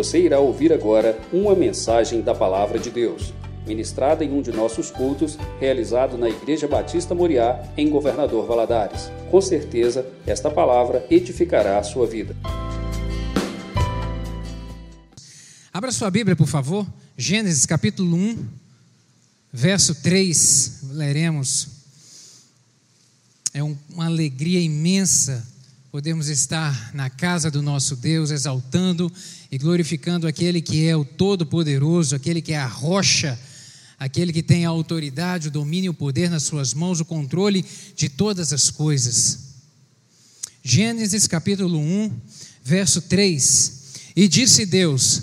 Você irá ouvir agora uma mensagem da Palavra de Deus, ministrada em um de nossos cultos, realizado na Igreja Batista Moriá, em Governador Valadares. Com certeza, esta palavra edificará a sua vida. Abra sua Bíblia, por favor. Gênesis capítulo 1, verso 3. Leremos. É um, uma alegria imensa podemos estar na casa do nosso Deus, exaltando e glorificando aquele que é o Todo-Poderoso, aquele que é a rocha, aquele que tem a autoridade, o domínio o poder nas suas mãos, o controle de todas as coisas. Gênesis capítulo 1, verso 3. E disse Deus: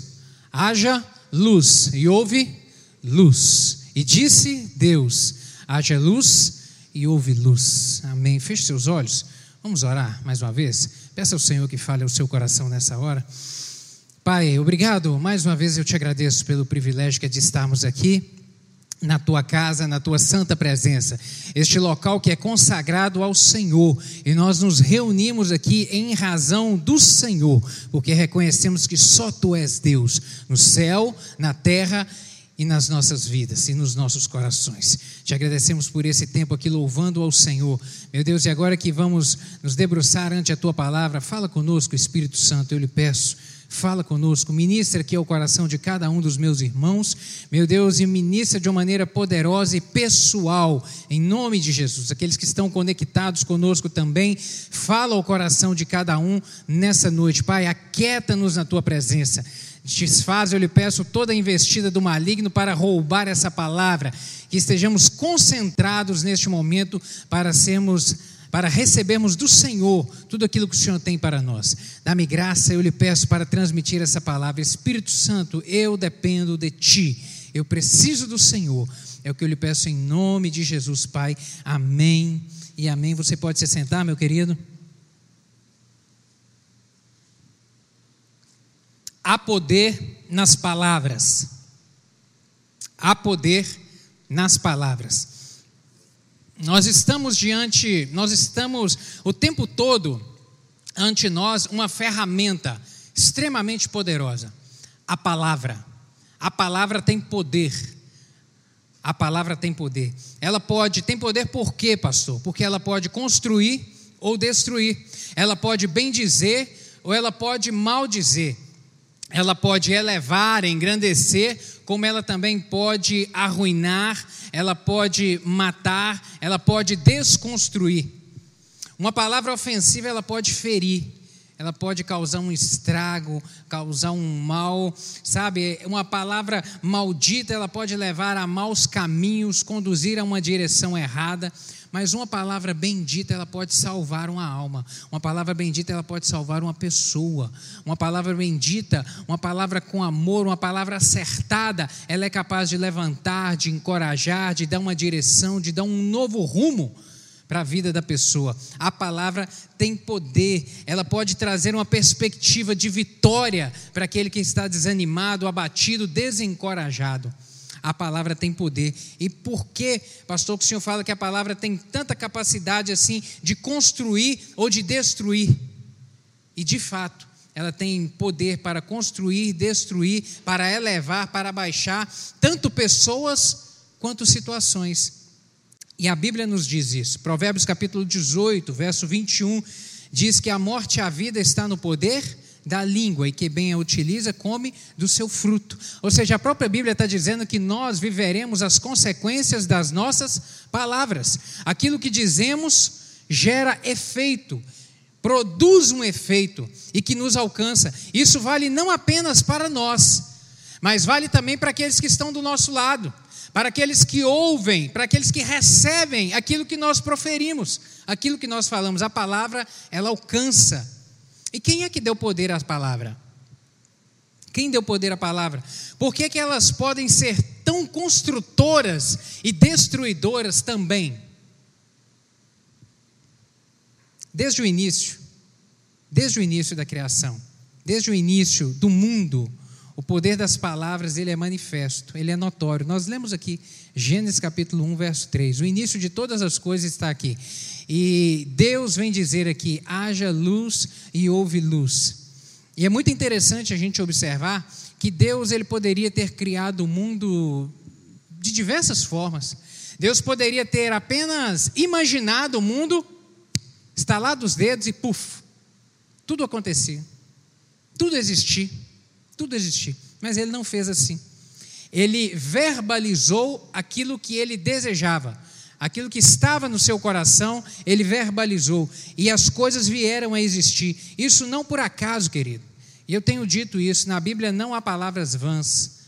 haja luz, e houve luz. E disse Deus: haja luz, e houve luz. Amém. Feche seus olhos. Vamos orar mais uma vez? Peça ao Senhor que fale ao seu coração nessa hora. Pai, obrigado. Mais uma vez eu te agradeço pelo privilégio que é de estarmos aqui na tua casa, na tua santa presença, este local que é consagrado ao Senhor, e nós nos reunimos aqui em razão do Senhor, porque reconhecemos que só tu és Deus, no céu, na terra e nas nossas vidas e nos nossos corações. Te agradecemos por esse tempo aqui louvando ao Senhor. Meu Deus, e agora que vamos nos debruçar ante a tua palavra, fala conosco, Espírito Santo, eu lhe peço. Fala conosco, ministra aqui ao coração de cada um dos meus irmãos, meu Deus, e ministra de uma maneira poderosa e pessoal, em nome de Jesus. Aqueles que estão conectados conosco também, fala ao coração de cada um nessa noite. Pai, aquieta-nos na tua presença desfaz, eu lhe peço toda a investida do maligno para roubar essa palavra, que estejamos concentrados neste momento para sermos para recebermos do Senhor tudo aquilo que o Senhor tem para nós. Dá-me graça, eu lhe peço para transmitir essa palavra. Espírito Santo, eu dependo de ti. Eu preciso do Senhor. É o que eu lhe peço em nome de Jesus, Pai. Amém. E amém. Você pode se sentar, meu querido? Há poder nas palavras. Há poder nas palavras. Nós estamos diante, nós estamos o tempo todo ante nós uma ferramenta extremamente poderosa, a palavra. A palavra tem poder. A palavra tem poder. Ela pode, tem poder por quê, pastor? Porque ela pode construir ou destruir. Ela pode bem dizer ou ela pode mal dizer ela pode elevar, engrandecer, como ela também pode arruinar, ela pode matar, ela pode desconstruir. Uma palavra ofensiva ela pode ferir, ela pode causar um estrago, causar um mal, sabe? Uma palavra maldita ela pode levar a maus caminhos, conduzir a uma direção errada. Mas uma palavra bendita, ela pode salvar uma alma. Uma palavra bendita, ela pode salvar uma pessoa. Uma palavra bendita, uma palavra com amor, uma palavra acertada, ela é capaz de levantar, de encorajar, de dar uma direção, de dar um novo rumo para a vida da pessoa. A palavra tem poder, ela pode trazer uma perspectiva de vitória para aquele que está desanimado, abatido, desencorajado a palavra tem poder. E por que, pastor, que o senhor fala que a palavra tem tanta capacidade assim de construir ou de destruir? E de fato, ela tem poder para construir, destruir, para elevar, para baixar, tanto pessoas quanto situações. E a Bíblia nos diz isso. Provérbios capítulo 18, verso 21, diz que a morte e a vida está no poder da língua e que bem a utiliza, come do seu fruto. Ou seja, a própria Bíblia está dizendo que nós viveremos as consequências das nossas palavras. Aquilo que dizemos gera efeito, produz um efeito e que nos alcança. Isso vale não apenas para nós, mas vale também para aqueles que estão do nosso lado, para aqueles que ouvem, para aqueles que recebem aquilo que nós proferimos, aquilo que nós falamos. A palavra, ela alcança e quem é que deu poder à palavra? Quem deu poder à palavra? Por que, que elas podem ser tão construtoras e destruidoras também? Desde o início, desde o início da criação, desde o início do mundo, o poder das palavras ele é manifesto, ele é notório. Nós lemos aqui Gênesis capítulo 1, verso 3. O início de todas as coisas está aqui. E Deus vem dizer aqui: haja luz e houve luz. E é muito interessante a gente observar que Deus ele poderia ter criado o mundo de diversas formas. Deus poderia ter apenas imaginado o mundo, estalado os dedos e puf, tudo acontecia. Tudo existia. Tudo existia. Mas ele não fez assim. Ele verbalizou aquilo que ele desejava. Aquilo que estava no seu coração, ele verbalizou. E as coisas vieram a existir. Isso não por acaso, querido. E eu tenho dito isso: na Bíblia não há palavras vãs.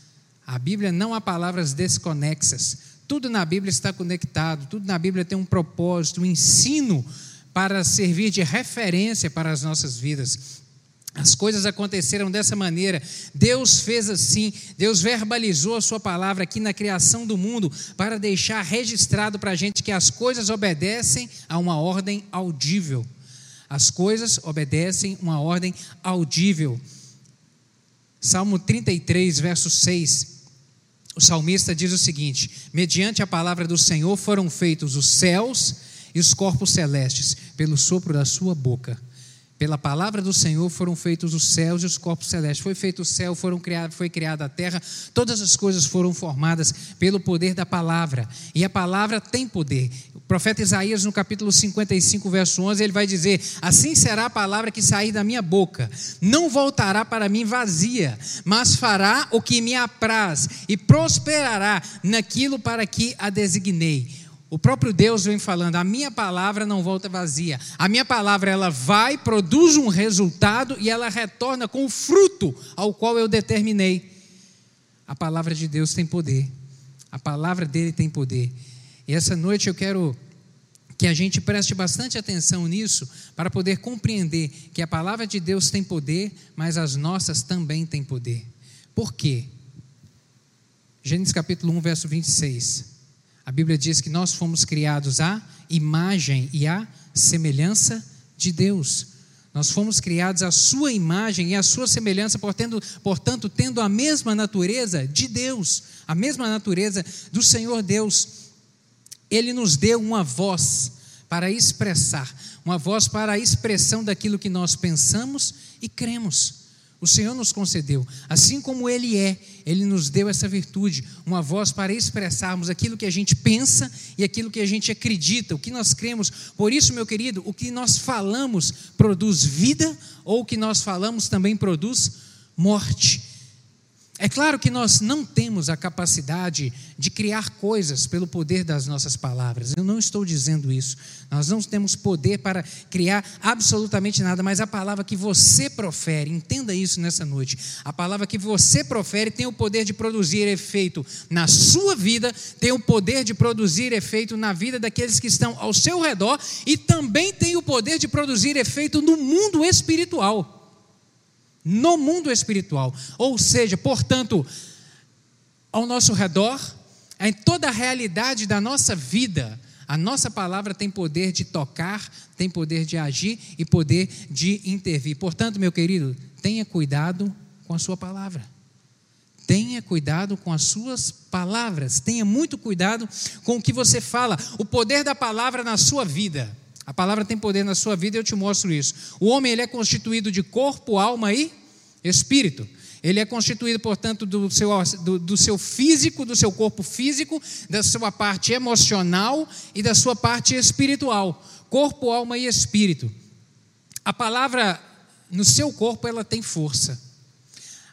A Bíblia não há palavras desconexas. Tudo na Bíblia está conectado. Tudo na Bíblia tem um propósito, um ensino para servir de referência para as nossas vidas. As coisas aconteceram dessa maneira. Deus fez assim. Deus verbalizou a Sua palavra aqui na criação do mundo para deixar registrado para a gente que as coisas obedecem a uma ordem audível. As coisas obedecem uma ordem audível. Salmo 33, verso 6. O salmista diz o seguinte: Mediante a palavra do Senhor foram feitos os céus e os corpos celestes, pelo sopro da sua boca. Pela palavra do Senhor foram feitos os céus e os corpos celestes. Foi feito o céu, foram criado, foi criada a terra. Todas as coisas foram formadas pelo poder da palavra. E a palavra tem poder. O profeta Isaías, no capítulo 55, verso 11, ele vai dizer: Assim será a palavra que sair da minha boca. Não voltará para mim vazia, mas fará o que me apraz e prosperará naquilo para que a designei. O próprio Deus vem falando: a minha palavra não volta vazia. A minha palavra ela vai, produz um resultado e ela retorna com o fruto ao qual eu determinei. A palavra de Deus tem poder. A palavra dele tem poder. E essa noite eu quero que a gente preste bastante atenção nisso para poder compreender que a palavra de Deus tem poder, mas as nossas também têm poder. Por quê? Gênesis capítulo 1, verso 26. A Bíblia diz que nós fomos criados à imagem e à semelhança de Deus. Nós fomos criados à sua imagem e à sua semelhança, portanto, portanto, tendo a mesma natureza de Deus, a mesma natureza do Senhor Deus. Ele nos deu uma voz para expressar, uma voz para a expressão daquilo que nós pensamos e cremos. O Senhor nos concedeu, assim como Ele é, Ele nos deu essa virtude, uma voz para expressarmos aquilo que a gente pensa e aquilo que a gente acredita, o que nós cremos. Por isso, meu querido, o que nós falamos produz vida, ou o que nós falamos também produz morte. É claro que nós não temos a capacidade de criar coisas pelo poder das nossas palavras. Eu não estou dizendo isso. Nós não temos poder para criar absolutamente nada, mas a palavra que você profere, entenda isso nessa noite. A palavra que você profere tem o poder de produzir efeito na sua vida, tem o poder de produzir efeito na vida daqueles que estão ao seu redor e também tem o poder de produzir efeito no mundo espiritual no mundo espiritual. Ou seja, portanto, ao nosso redor, em toda a realidade da nossa vida, a nossa palavra tem poder de tocar, tem poder de agir e poder de intervir. Portanto, meu querido, tenha cuidado com a sua palavra. Tenha cuidado com as suas palavras. Tenha muito cuidado com o que você fala. O poder da palavra na sua vida. A palavra tem poder na sua vida eu te mostro isso. O homem ele é constituído de corpo, alma e espírito. Ele é constituído, portanto, do seu, do, do, seu físico, do seu corpo físico, da sua parte emocional e da sua parte espiritual. Corpo, alma e espírito. A palavra no seu corpo, ela tem força.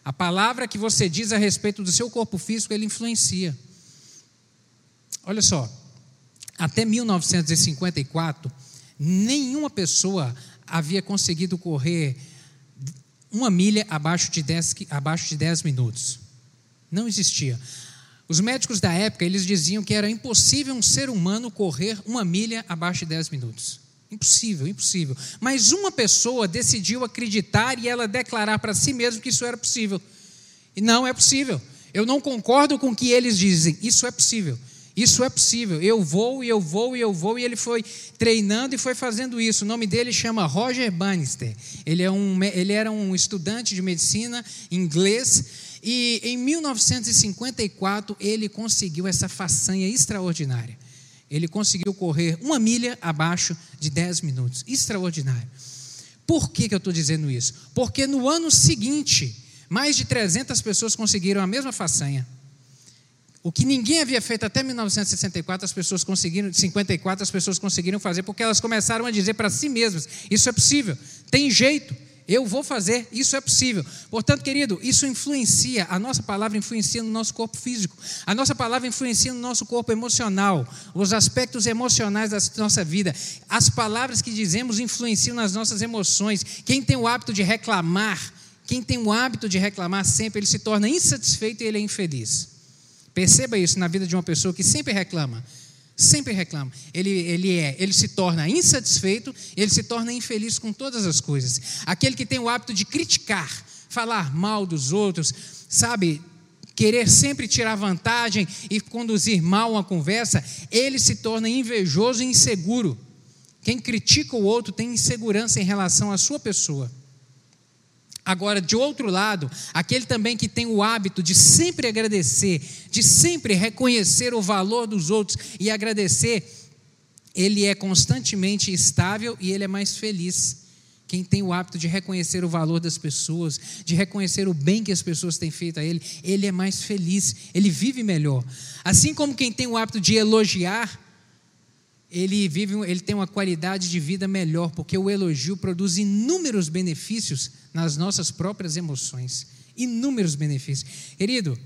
A palavra que você diz a respeito do seu corpo físico, ele influencia. Olha só, até 1954, nenhuma pessoa havia conseguido correr uma milha abaixo de 10, abaixo de 10 minutos. Não existia. Os médicos da época, eles diziam que era impossível um ser humano correr uma milha abaixo de 10 minutos. Impossível, impossível. Mas uma pessoa decidiu acreditar e ela declarar para si mesma que isso era possível. E não é possível. Eu não concordo com o que eles dizem. Isso é possível. Isso é possível. Eu vou e eu vou e eu vou. E ele foi treinando e foi fazendo isso. O nome dele chama Roger Bannister. Ele, é um, ele era um estudante de medicina inglês. E em 1954 ele conseguiu essa façanha extraordinária. Ele conseguiu correr uma milha abaixo de 10 minutos. Extraordinário. Por que, que eu estou dizendo isso? Porque no ano seguinte, mais de 300 pessoas conseguiram a mesma façanha. O que ninguém havia feito até 1964, as pessoas conseguiram, 54 as pessoas conseguiram fazer, porque elas começaram a dizer para si mesmas: isso é possível, tem jeito, eu vou fazer, isso é possível. Portanto, querido, isso influencia, a nossa palavra influencia no nosso corpo físico, a nossa palavra influencia no nosso corpo emocional, os aspectos emocionais da nossa vida. As palavras que dizemos influenciam nas nossas emoções. Quem tem o hábito de reclamar, quem tem o hábito de reclamar sempre, ele se torna insatisfeito e ele é infeliz. Perceba isso na vida de uma pessoa que sempre reclama. Sempre reclama. Ele, ele é, ele se torna insatisfeito, ele se torna infeliz com todas as coisas. Aquele que tem o hábito de criticar, falar mal dos outros, sabe, querer sempre tirar vantagem e conduzir mal uma conversa, ele se torna invejoso e inseguro. Quem critica o outro tem insegurança em relação à sua pessoa. Agora, de outro lado, aquele também que tem o hábito de sempre agradecer, de sempre reconhecer o valor dos outros e agradecer, ele é constantemente estável e ele é mais feliz. Quem tem o hábito de reconhecer o valor das pessoas, de reconhecer o bem que as pessoas têm feito a ele, ele é mais feliz, ele vive melhor. Assim como quem tem o hábito de elogiar, ele vive, ele tem uma qualidade de vida melhor, porque o elogio produz inúmeros benefícios nas nossas próprias emoções, inúmeros benefícios. Querido,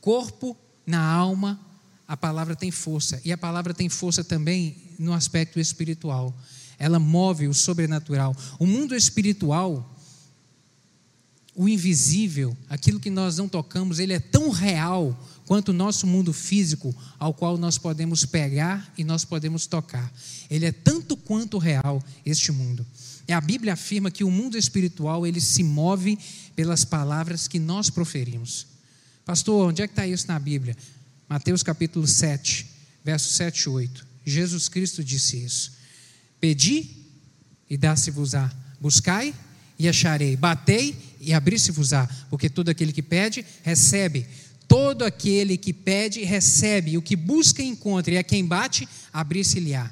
corpo na alma, a palavra tem força, e a palavra tem força também no aspecto espiritual. Ela move o sobrenatural. O mundo espiritual, o invisível, aquilo que nós não tocamos, ele é tão real quanto o nosso mundo físico, ao qual nós podemos pegar e nós podemos tocar. Ele é tanto quanto real este mundo. A Bíblia afirma que o mundo espiritual ele se move pelas palavras que nós proferimos. Pastor, onde é que está isso na Bíblia? Mateus capítulo 7, versos 7 e 8. Jesus Cristo disse isso. Pedi e dá-se-vos-á. Buscai e acharei. Batei e abri-se-vos-á. Porque todo aquele que pede, recebe. Todo aquele que pede, recebe, o que busca, encontra, e a quem bate, abrir-se-lhe-á.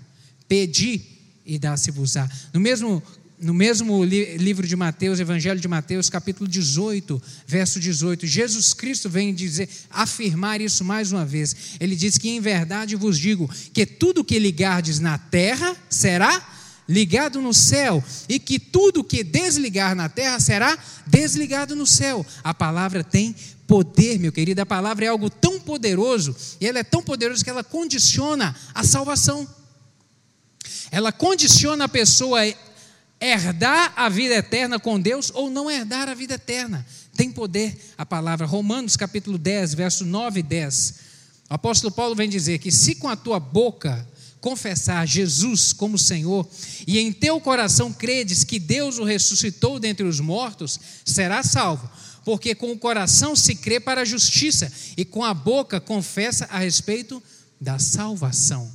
Pedi e dá-se-vos-á. No mesmo, no mesmo li, livro de Mateus, Evangelho de Mateus, capítulo 18, verso 18, Jesus Cristo vem dizer, afirmar isso mais uma vez. Ele diz que em verdade vos digo que tudo que ligardes na terra será ligado no céu, e que tudo que desligar na terra será desligado no céu. A palavra tem poder, meu querido. A palavra é algo tão poderoso, e ela é tão poderosa que ela condiciona a salvação. Ela condiciona a pessoa a herdar a vida eterna com Deus ou não herdar a vida eterna. Tem poder a palavra. Romanos capítulo 10, verso 9 e 10. O apóstolo Paulo vem dizer que se com a tua boca confessar Jesus como Senhor e em teu coração credes que Deus o ressuscitou dentre os mortos, será salvo porque com o coração se crê para a justiça e com a boca confessa a respeito da salvação.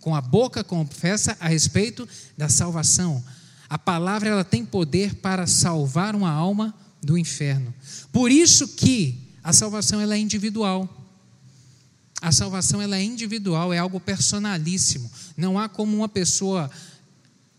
Com a boca confessa a respeito da salvação. A palavra ela tem poder para salvar uma alma do inferno. Por isso que a salvação ela é individual. A salvação ela é individual, é algo personalíssimo. Não há como uma pessoa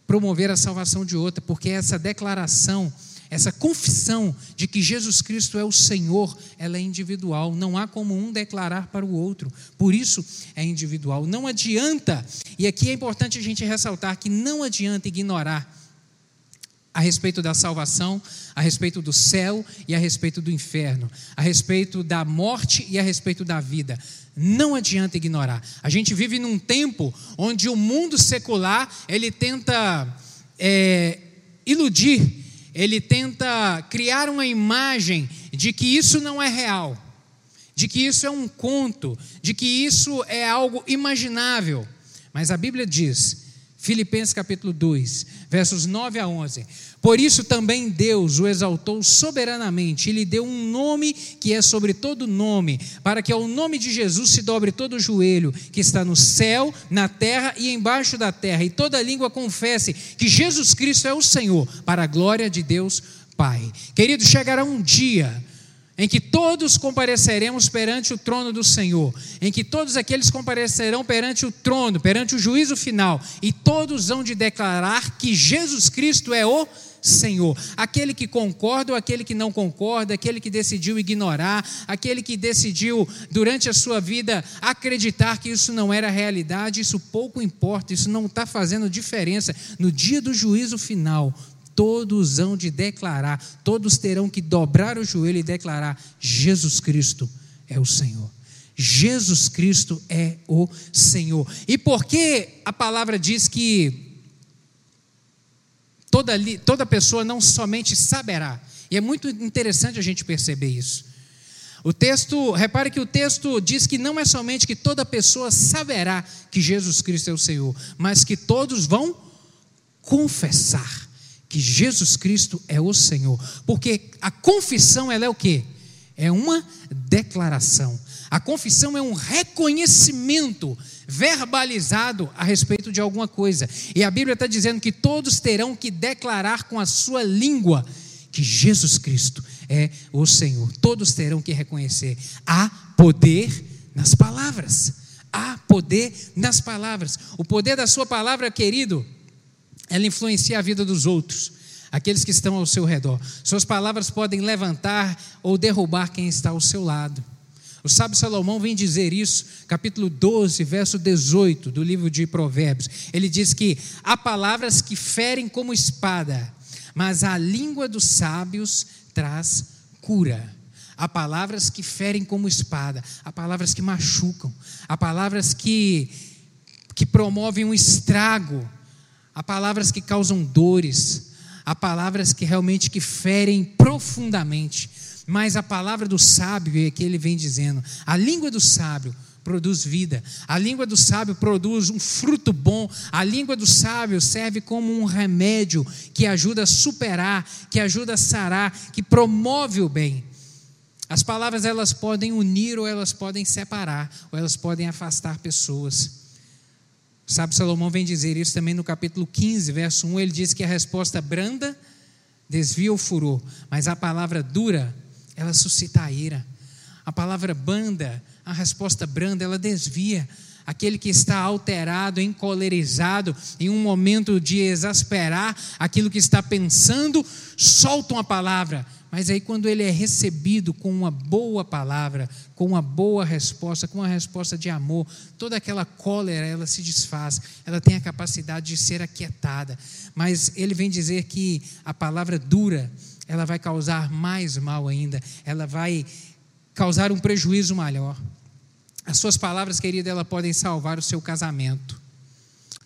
promover a salvação de outra, porque essa declaração essa confissão de que Jesus Cristo é o Senhor, ela é individual, não há como um declarar para o outro, por isso é individual. Não adianta, e aqui é importante a gente ressaltar que não adianta ignorar a respeito da salvação, a respeito do céu e a respeito do inferno, a respeito da morte e a respeito da vida. Não adianta ignorar. A gente vive num tempo onde o mundo secular ele tenta é, iludir ele tenta criar uma imagem de que isso não é real, de que isso é um conto, de que isso é algo imaginável. Mas a Bíblia diz Filipenses capítulo 2, versos 9 a 11. Por isso também Deus o exaltou soberanamente e lhe deu um nome que é sobre todo nome, para que ao nome de Jesus se dobre todo o joelho que está no céu, na terra e embaixo da terra, e toda língua confesse que Jesus Cristo é o Senhor, para a glória de Deus Pai. Querido, chegará um dia em que todos compareceremos perante o trono do Senhor, em que todos aqueles comparecerão perante o trono, perante o juízo final, e todos hão de declarar que Jesus Cristo é o Senhor. Aquele que concorda ou aquele que não concorda, aquele que decidiu ignorar, aquele que decidiu durante a sua vida acreditar que isso não era realidade, isso pouco importa, isso não está fazendo diferença. No dia do juízo final, todos hão de declarar, todos terão que dobrar o joelho e declarar: Jesus Cristo é o Senhor. Jesus Cristo é o Senhor. E por que a palavra diz que toda, toda pessoa não somente saberá? E é muito interessante a gente perceber isso. O texto, repare que o texto diz que não é somente que toda pessoa saberá que Jesus Cristo é o Senhor, mas que todos vão confessar que Jesus Cristo é o Senhor. Porque a confissão ela é o quê? É uma declaração. A confissão é um reconhecimento verbalizado a respeito de alguma coisa. E a Bíblia está dizendo que todos terão que declarar com a sua língua que Jesus Cristo é o Senhor. Todos terão que reconhecer. Há poder nas palavras. Há poder nas palavras. O poder da sua palavra, querido, ela influencia a vida dos outros, aqueles que estão ao seu redor. Suas palavras podem levantar ou derrubar quem está ao seu lado. O sábio Salomão vem dizer isso, capítulo 12, verso 18 do livro de Provérbios. Ele diz que há palavras que ferem como espada, mas a língua dos sábios traz cura. Há palavras que ferem como espada, há palavras que machucam, há palavras que, que promovem um estrago Há palavras que causam dores, há palavras que realmente que ferem profundamente, mas a palavra do sábio é que ele vem dizendo, a língua do sábio produz vida. A língua do sábio produz um fruto bom. A língua do sábio serve como um remédio que ajuda a superar, que ajuda a sarar, que promove o bem. As palavras elas podem unir ou elas podem separar, ou elas podem afastar pessoas. Sabe, Salomão vem dizer isso também no capítulo 15, verso 1. Ele diz que a resposta branda desvia o furor, mas a palavra dura, ela suscita a ira. A palavra banda, a resposta branda, ela desvia. Aquele que está alterado, encolerizado, em um momento de exasperar aquilo que está pensando, solta uma palavra, mas aí, quando ele é recebido com uma boa palavra, com uma boa resposta, com uma resposta de amor, toda aquela cólera ela se desfaz, ela tem a capacidade de ser aquietada. Mas ele vem dizer que a palavra dura, ela vai causar mais mal ainda, ela vai causar um prejuízo maior. As suas palavras, querida, elas podem salvar o seu casamento.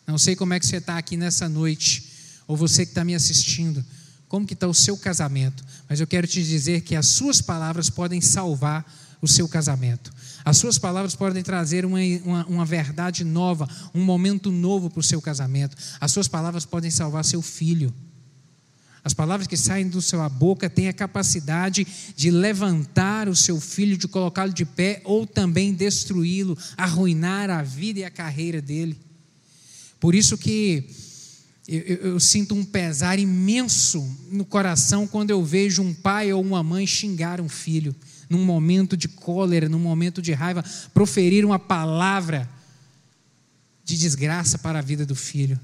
Não sei como é que você está aqui nessa noite, ou você que está me assistindo como que está o seu casamento, mas eu quero te dizer que as suas palavras podem salvar o seu casamento. As suas palavras podem trazer uma, uma, uma verdade nova, um momento novo para o seu casamento. As suas palavras podem salvar seu filho. As palavras que saem do sua boca têm a capacidade de levantar o seu filho, de colocá-lo de pé ou também destruí-lo, arruinar a vida e a carreira dele. Por isso que eu, eu, eu, sinto um pesar imenso no coração quando eu vejo um pai ou uma mãe xingar um filho, num momento de cólera, num momento de raiva, proferir uma palavra de desgraça para a vida do filho.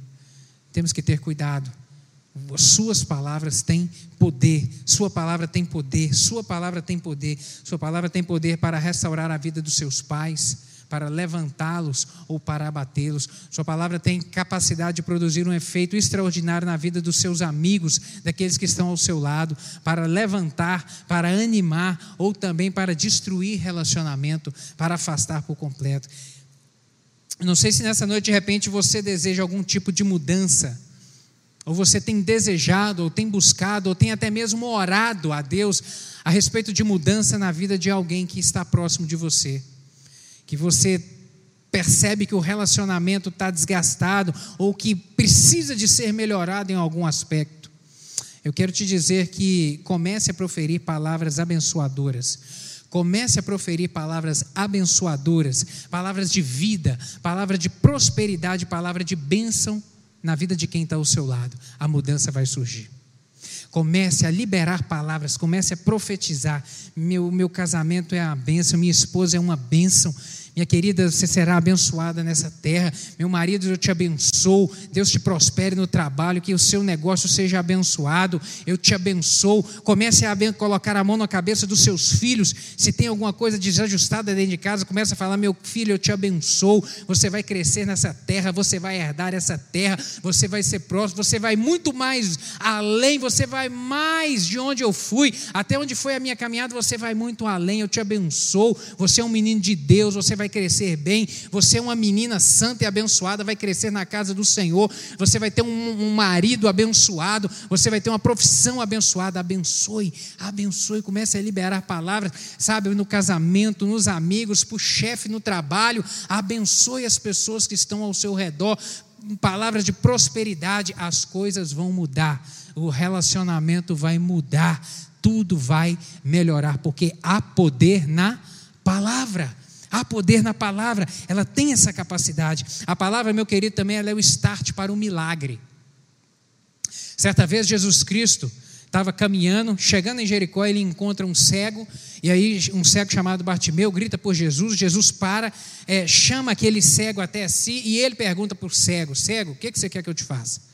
Temos que ter cuidado. Suas palavras têm poder, Sua palavra tem poder, Sua palavra tem poder, Sua palavra tem poder para restaurar a vida dos seus pais para levantá-los ou para abatê-los. Sua palavra tem capacidade de produzir um efeito extraordinário na vida dos seus amigos, daqueles que estão ao seu lado, para levantar, para animar ou também para destruir relacionamento, para afastar por completo. Não sei se nessa noite de repente você deseja algum tipo de mudança, ou você tem desejado, ou tem buscado, ou tem até mesmo orado a Deus a respeito de mudança na vida de alguém que está próximo de você que você percebe que o relacionamento está desgastado ou que precisa de ser melhorado em algum aspecto, eu quero te dizer que comece a proferir palavras abençoadoras. Comece a proferir palavras abençoadoras, palavras de vida, palavra de prosperidade, palavra de bênção na vida de quem está ao seu lado. A mudança vai surgir. Comece a liberar palavras, comece a profetizar. Meu, meu casamento é a bênção, minha esposa é uma bênção. Minha querida, você será abençoada nessa terra. Meu marido, eu te abençoo. Deus te prospere no trabalho, que o seu negócio seja abençoado. Eu te abençoo. Comece a colocar a mão na cabeça dos seus filhos. Se tem alguma coisa desajustada dentro de casa, comece a falar: Meu filho, eu te abençoo. Você vai crescer nessa terra, você vai herdar essa terra, você vai ser próximo, você vai muito mais além, você vai mais de onde eu fui, até onde foi a minha caminhada, você vai muito além. Eu te abençoo. Você é um menino de Deus, você vai vai crescer bem, você é uma menina santa e abençoada, vai crescer na casa do Senhor, você vai ter um, um marido abençoado, você vai ter uma profissão abençoada. Abençoe, abençoe, comece a liberar palavras, sabe, no casamento, nos amigos, para o chefe no trabalho, abençoe as pessoas que estão ao seu redor, palavras de prosperidade, as coisas vão mudar, o relacionamento vai mudar, tudo vai melhorar, porque há poder na palavra. Há poder na palavra, ela tem essa capacidade. A palavra, meu querido, também ela é o start para o milagre. Certa vez Jesus Cristo estava caminhando, chegando em Jericó, ele encontra um cego, e aí um cego chamado Bartimeu grita por Jesus, Jesus para, é, chama aquele cego até si, e ele pergunta para o cego, cego, o que, que você quer que eu te faça?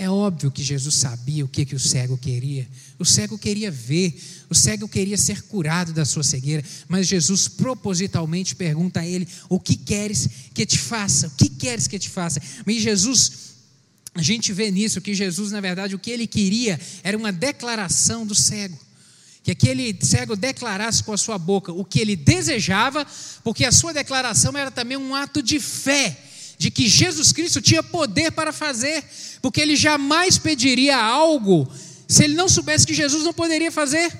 É óbvio que Jesus sabia o que, que o cego queria. O cego queria ver, o cego queria ser curado da sua cegueira, mas Jesus propositalmente pergunta a ele: O que queres que te faça? O que queres que te faça? Mas Jesus, a gente vê nisso que Jesus, na verdade, o que ele queria era uma declaração do cego. Que aquele cego declarasse com a sua boca o que ele desejava, porque a sua declaração era também um ato de fé de que Jesus Cristo tinha poder para fazer, porque ele jamais pediria algo se ele não soubesse que Jesus não poderia fazer.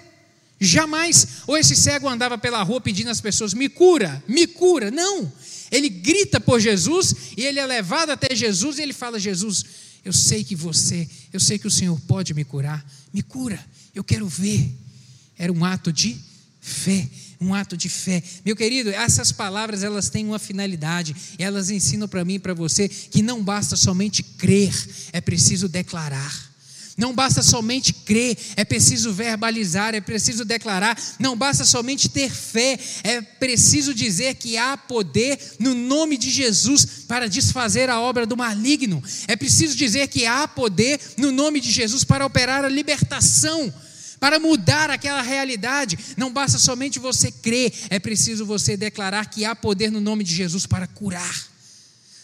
Jamais. Ou esse cego andava pela rua pedindo às pessoas: me cura, me cura. Não. Ele grita por Jesus e ele é levado até Jesus e ele fala: Jesus, eu sei que você, eu sei que o Senhor pode me curar, me cura, eu quero ver. Era um ato de fé um ato de fé. Meu querido, essas palavras elas têm uma finalidade, elas ensinam para mim e para você que não basta somente crer, é preciso declarar. Não basta somente crer, é preciso verbalizar, é preciso declarar. Não basta somente ter fé, é preciso dizer que há poder no nome de Jesus para desfazer a obra do maligno. É preciso dizer que há poder no nome de Jesus para operar a libertação para mudar aquela realidade, não basta somente você crer, é preciso você declarar que há poder no nome de Jesus para curar.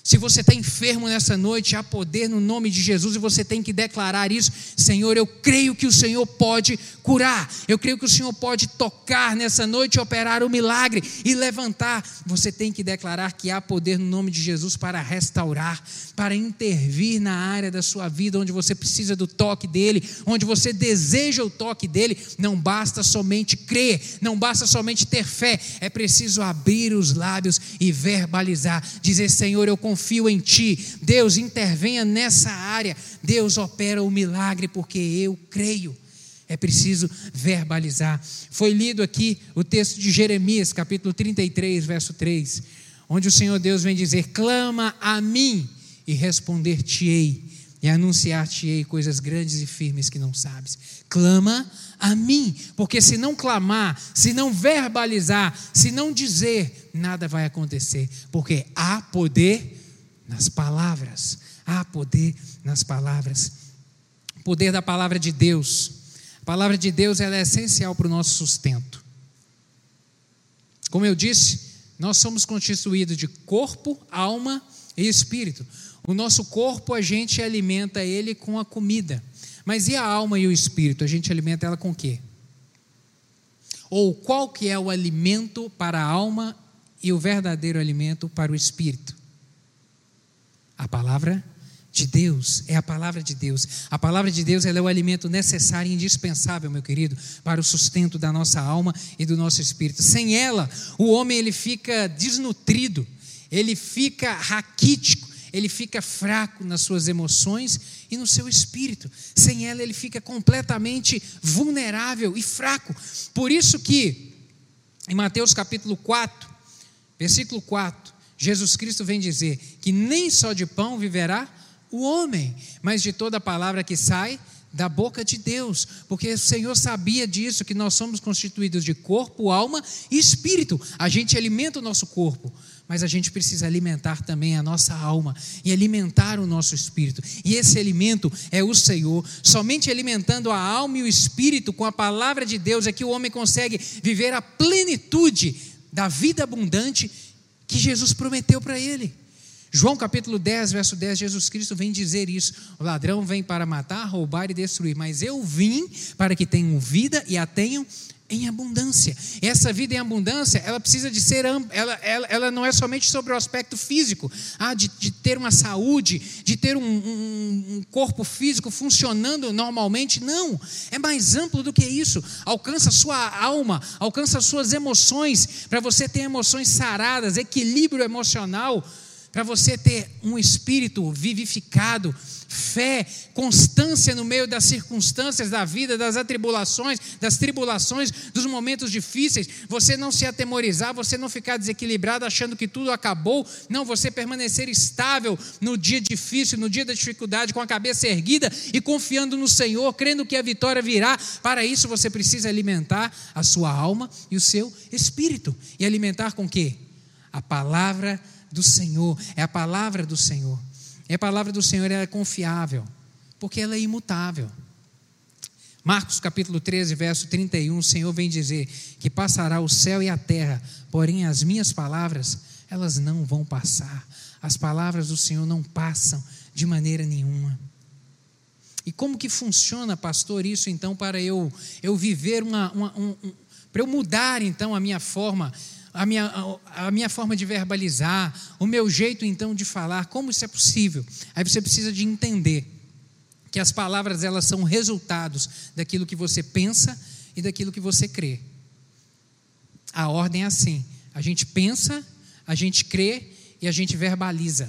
Se você está enfermo nessa noite, há poder no nome de Jesus e você tem que declarar isso. Senhor, eu creio que o Senhor pode curar. Eu creio que o Senhor pode tocar nessa noite, operar o milagre e levantar. Você tem que declarar que há poder no nome de Jesus para restaurar, para intervir na área da sua vida onde você precisa do toque dele, onde você deseja o toque dele. Não basta somente crer, não basta somente ter fé, é preciso abrir os lábios e verbalizar, dizer: Senhor, eu confio confio em Ti. Deus, intervenha nessa área. Deus opera o milagre porque eu creio. É preciso verbalizar. Foi lido aqui o texto de Jeremias, capítulo 33, verso 3, onde o Senhor Deus vem dizer: Clama a mim e responder-te-ei, e anunciar-te-ei coisas grandes e firmes que não sabes. Clama a mim, porque se não clamar, se não verbalizar, se não dizer, nada vai acontecer, porque há poder nas palavras. Há poder nas palavras. Poder da palavra de Deus. A palavra de Deus é essencial para o nosso sustento. Como eu disse, nós somos constituídos de corpo, alma e espírito. O nosso corpo a gente alimenta ele com a comida. Mas e a alma e o espírito? A gente alimenta ela com o quê? Ou qual que é o alimento para a alma e o verdadeiro alimento para o espírito? A palavra de Deus, é a palavra de Deus. A palavra de Deus é o alimento necessário e indispensável, meu querido, para o sustento da nossa alma e do nosso espírito. Sem ela, o homem ele fica desnutrido, ele fica raquítico, ele fica fraco nas suas emoções e no seu espírito. Sem ela, ele fica completamente vulnerável e fraco. Por isso que em Mateus capítulo 4, versículo 4, Jesus Cristo vem dizer que nem só de pão viverá o homem, mas de toda palavra que sai da boca de Deus, porque o Senhor sabia disso, que nós somos constituídos de corpo, alma e espírito. A gente alimenta o nosso corpo, mas a gente precisa alimentar também a nossa alma e alimentar o nosso espírito. E esse alimento é o Senhor. Somente alimentando a alma e o espírito com a palavra de Deus é que o homem consegue viver a plenitude da vida abundante que Jesus prometeu para ele. João capítulo 10, verso 10, Jesus Cristo vem dizer isso: o ladrão vem para matar, roubar e destruir, mas eu vim para que tenham vida e a tenham em abundância. Essa vida em abundância, ela precisa de ser, ela, ela, ela não é somente sobre o aspecto físico, ah, de, de ter uma saúde, de ter um, um, um, corpo físico funcionando normalmente, não. É mais amplo do que isso. Alcança a sua alma, alcança as suas emoções, para você ter emoções saradas, equilíbrio emocional para você ter um espírito vivificado, fé, constância no meio das circunstâncias da vida, das atribulações, das tribulações, dos momentos difíceis, você não se atemorizar, você não ficar desequilibrado achando que tudo acabou, não, você permanecer estável no dia difícil, no dia da dificuldade, com a cabeça erguida e confiando no Senhor, crendo que a vitória virá. Para isso você precisa alimentar a sua alma e o seu espírito. E alimentar com quê? A palavra do Senhor, é a palavra do Senhor. E a palavra do Senhor é confiável, porque ela é imutável. Marcos capítulo 13, verso 31, o Senhor vem dizer que passará o céu e a terra, porém as minhas palavras, elas não vão passar. As palavras do Senhor não passam de maneira nenhuma. E como que funciona, pastor, isso então para eu eu viver uma, uma um, um, para eu mudar então a minha forma a minha, a, minha forma de verbalizar, o meu jeito então de falar, como isso é possível? Aí você precisa de entender que as palavras elas são resultados daquilo que você pensa e daquilo que você crê. A ordem é assim: a gente pensa, a gente crê e a gente verbaliza.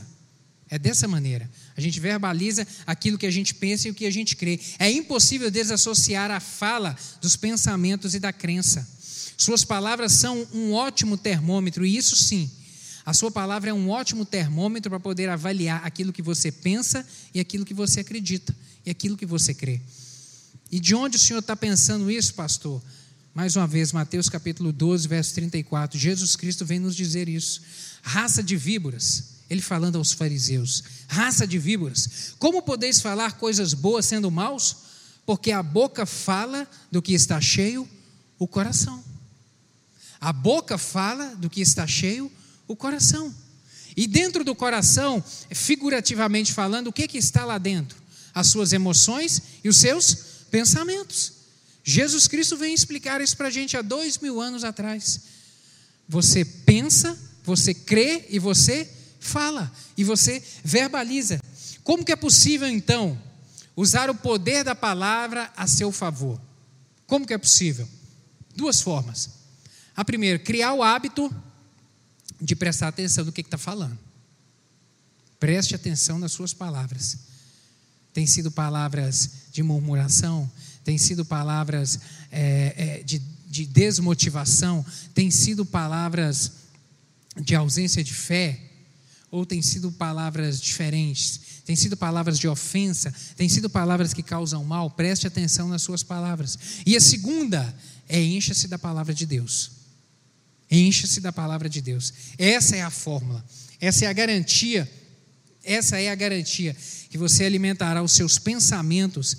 É dessa maneira. A gente verbaliza aquilo que a gente pensa e o que a gente crê. É impossível desassociar a fala dos pensamentos e da crença. Suas palavras são um ótimo termômetro, e isso sim, a sua palavra é um ótimo termômetro para poder avaliar aquilo que você pensa e aquilo que você acredita e aquilo que você crê. E de onde o Senhor está pensando isso, pastor? Mais uma vez, Mateus capítulo 12, verso 34. Jesus Cristo vem nos dizer isso. Raça de víboras. Ele falando aos fariseus: raça de víboras, como podeis falar coisas boas sendo maus? Porque a boca fala do que está cheio o coração. A boca fala do que está cheio o coração. E dentro do coração, figurativamente falando, o que, que está lá dentro? As suas emoções e os seus pensamentos. Jesus Cristo vem explicar isso para a gente há dois mil anos atrás. Você pensa, você crê e você fala, e você verbaliza. Como que é possível, então, usar o poder da palavra a seu favor? Como que é possível? Duas formas. A primeira, criar o hábito de prestar atenção no que está falando. Preste atenção nas suas palavras. Tem sido palavras de murmuração, tem sido palavras é, é, de, de desmotivação, tem sido palavras de ausência de fé, ou tem sido palavras diferentes, tem sido palavras de ofensa, tem sido palavras que causam mal, preste atenção nas suas palavras. E a segunda é encha-se da palavra de Deus. Encha-se da palavra de Deus. Essa é a fórmula. Essa é a garantia. Essa é a garantia que você alimentará os seus pensamentos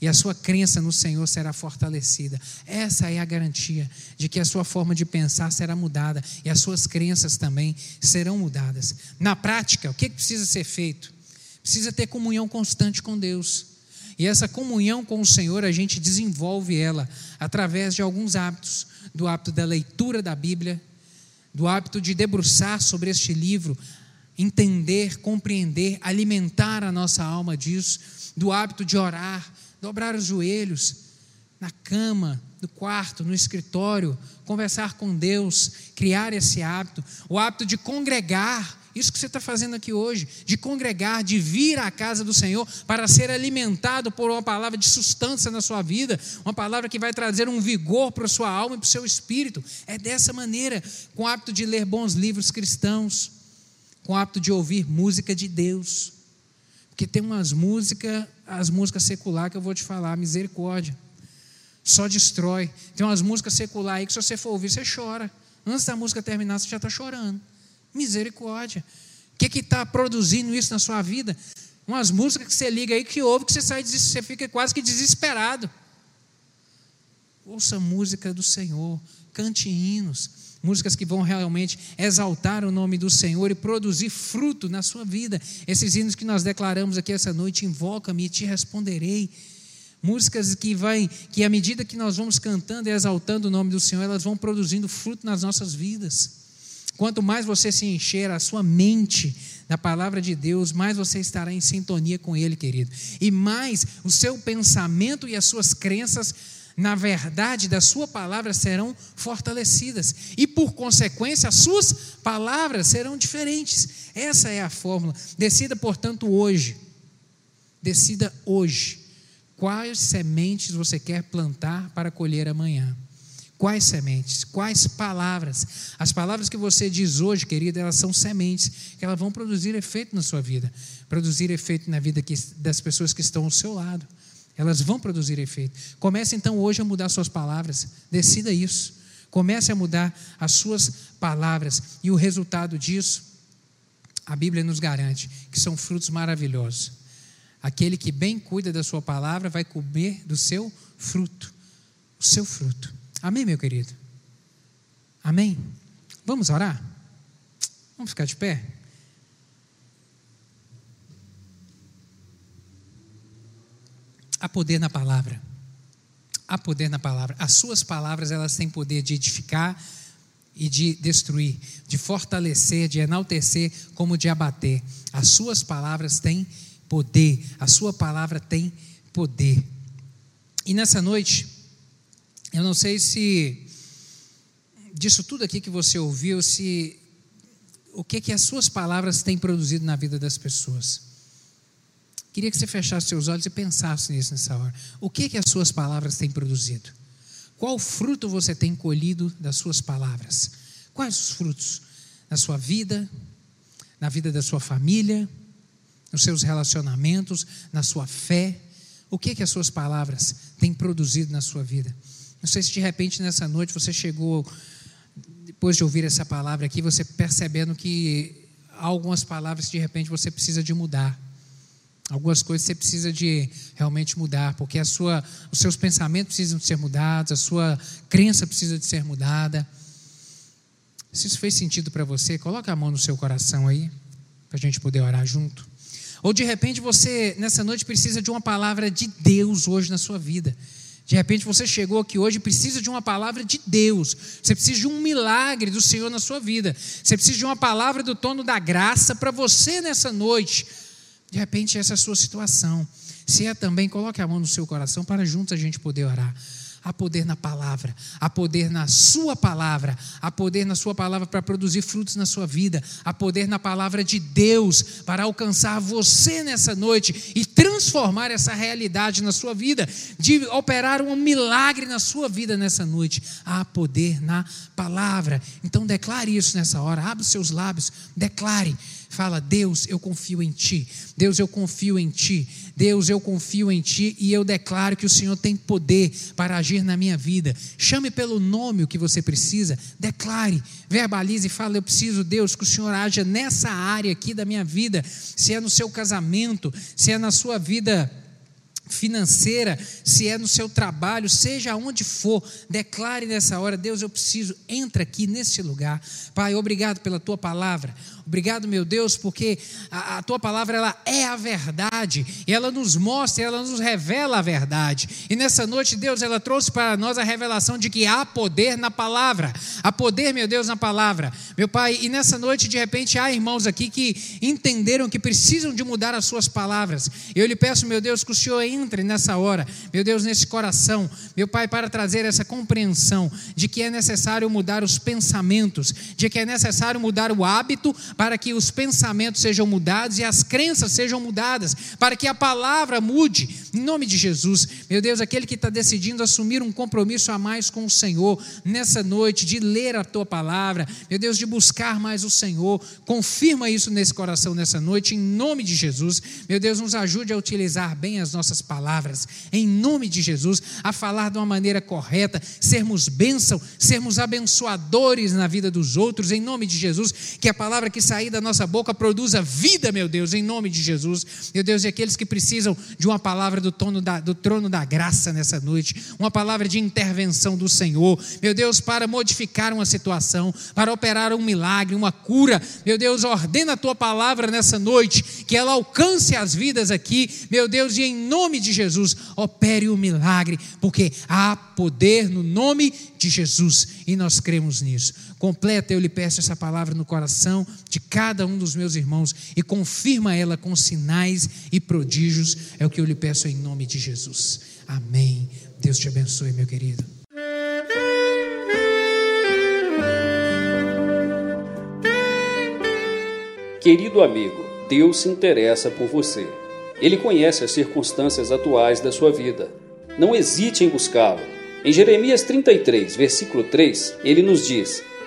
e a sua crença no Senhor será fortalecida. Essa é a garantia de que a sua forma de pensar será mudada e as suas crenças também serão mudadas. Na prática, o que precisa ser feito? Precisa ter comunhão constante com Deus. E essa comunhão com o Senhor a gente desenvolve ela através de alguns hábitos. Do hábito da leitura da Bíblia, do hábito de debruçar sobre este livro, entender, compreender, alimentar a nossa alma disso, do hábito de orar, dobrar os joelhos na cama, no quarto, no escritório, conversar com Deus, criar esse hábito, o hábito de congregar isso que você está fazendo aqui hoje, de congregar, de vir à casa do Senhor para ser alimentado por uma palavra de sustância na sua vida, uma palavra que vai trazer um vigor para a sua alma e para o seu espírito. É dessa maneira, com o hábito de ler bons livros cristãos, com o hábito de ouvir música de Deus, Porque tem umas músicas, as músicas secular que eu vou te falar, misericórdia. Só destrói. Tem umas músicas secular aí que se você for ouvir, você chora. Antes da música terminar, você já está chorando. Misericórdia. O que está produzindo isso na sua vida? Umas músicas que você liga aí, que ouve, que você sai, você fica quase que desesperado. Ouça música do Senhor, cante hinos, músicas que vão realmente exaltar o nome do Senhor e produzir fruto na sua vida. Esses hinos que nós declaramos aqui essa noite, invoca-me e te responderei. Músicas que vai, que à medida que nós vamos cantando e exaltando o nome do Senhor, elas vão produzindo fruto nas nossas vidas. Quanto mais você se encher a sua mente da palavra de Deus, mais você estará em sintonia com Ele, querido. E mais o seu pensamento e as suas crenças na verdade da sua palavra serão fortalecidas e por consequência as suas palavras serão diferentes. Essa é a fórmula. Decida, portanto, hoje. Decida hoje quais sementes você quer plantar para colher amanhã. Quais sementes? Quais palavras? As palavras que você diz hoje, querida, elas são sementes que elas vão produzir efeito na sua vida, produzir efeito na vida das pessoas que estão ao seu lado. Elas vão produzir efeito. Comece então hoje a mudar suas palavras. Decida isso. Comece a mudar as suas palavras. E o resultado disso, a Bíblia nos garante que são frutos maravilhosos. Aquele que bem cuida da sua palavra vai comer do seu fruto. O seu fruto. Amém, meu querido? Amém? Vamos orar? Vamos ficar de pé? Há poder na palavra. Há poder na palavra. As suas palavras, elas têm poder de edificar e de destruir, de fortalecer, de enaltecer, como de abater. As suas palavras têm poder. A sua palavra tem poder. E nessa noite, eu não sei se disso tudo aqui que você ouviu, se o que que as suas palavras têm produzido na vida das pessoas. Queria que você fechasse seus olhos e pensasse nisso nessa hora. O que que as suas palavras têm produzido? Qual fruto você tem colhido das suas palavras? Quais os frutos na sua vida, na vida da sua família, nos seus relacionamentos, na sua fé? O que que as suas palavras têm produzido na sua vida? Não sei se de repente nessa noite você chegou depois de ouvir essa palavra aqui, você percebendo que há algumas palavras que de repente você precisa de mudar. Algumas coisas você precisa de realmente mudar, porque a sua, os seus pensamentos precisam de ser mudados, a sua crença precisa de ser mudada. Se isso fez sentido para você, coloca a mão no seu coração aí, para a gente poder orar junto. Ou de repente você, nessa noite, precisa de uma palavra de Deus hoje na sua vida. De repente você chegou aqui hoje e precisa de uma palavra de Deus. Você precisa de um milagre do Senhor na sua vida. Você precisa de uma palavra do tono da graça para você nessa noite. De repente, essa é a sua situação. Se é também, coloque a mão no seu coração para juntos a gente poder orar. Há poder na palavra, há poder na sua palavra, há poder na sua palavra para produzir frutos na sua vida, há poder na palavra de Deus para alcançar você nessa noite e transformar essa realidade na sua vida, de operar um milagre na sua vida nessa noite. Há poder na palavra. Então declare isso nessa hora, abre os seus lábios, declare. Fala, Deus, eu confio em Ti. Deus, eu confio em Ti. Deus, eu confio em Ti e eu declaro que o Senhor tem poder para agir na minha vida. Chame pelo nome o que você precisa, declare, verbalize e fale: Eu preciso, Deus, que o Senhor haja nessa área aqui da minha vida, se é no seu casamento, se é na sua vida financeira, se é no seu trabalho, seja onde for, declare nessa hora: Deus, eu preciso, entra aqui nesse lugar. Pai, obrigado pela tua palavra. Obrigado, meu Deus, porque a, a, tua palavra ela é a verdade e ela nos mostra, ela nos revela a verdade. E nessa noite, Deus, ela trouxe para nós a revelação de que há poder na palavra, há poder, meu Deus, na palavra, meu Pai. E nessa noite, de repente, há irmãos aqui que entenderam que precisam de mudar as suas palavras. Eu lhe peço, meu Deus, que o Senhor entre nessa hora, meu Deus, nesse coração, meu Pai, para trazer essa compreensão de que é necessário mudar os pensamentos, de que é necessário mudar o hábito para que os pensamentos sejam mudados e as crenças sejam mudadas, para que a palavra mude, em nome de Jesus. Meu Deus, aquele que está decidindo assumir um compromisso a mais com o Senhor nessa noite, de ler a tua palavra, meu Deus, de buscar mais o Senhor, confirma isso nesse coração nessa noite, em nome de Jesus. Meu Deus, nos ajude a utilizar bem as nossas palavras, em nome de Jesus, a falar de uma maneira correta, sermos bênção, sermos abençoadores na vida dos outros, em nome de Jesus, que a palavra que sair da nossa boca produza vida, meu Deus, em nome de Jesus. Meu Deus, e aqueles que precisam de uma palavra do, trono da, do trono da graça nessa noite, uma palavra de intervenção do Senhor, meu Deus, para modificar uma situação, para operar um milagre, uma cura, meu Deus, ordena a tua palavra nessa noite, que ela alcance as vidas aqui, meu Deus, e em nome de Jesus, opere o milagre, porque há poder no nome de Jesus e nós cremos nisso. Completa, eu lhe peço essa palavra no coração de cada um dos meus irmãos e confirma ela com sinais e prodígios, é o que eu lhe peço em nome de Jesus. Amém. Deus te abençoe, meu querido. Querido amigo, Deus se interessa por você. Ele conhece as circunstâncias atuais da sua vida. Não hesite em buscá-lo. Em Jeremias 33, versículo 3, ele nos diz: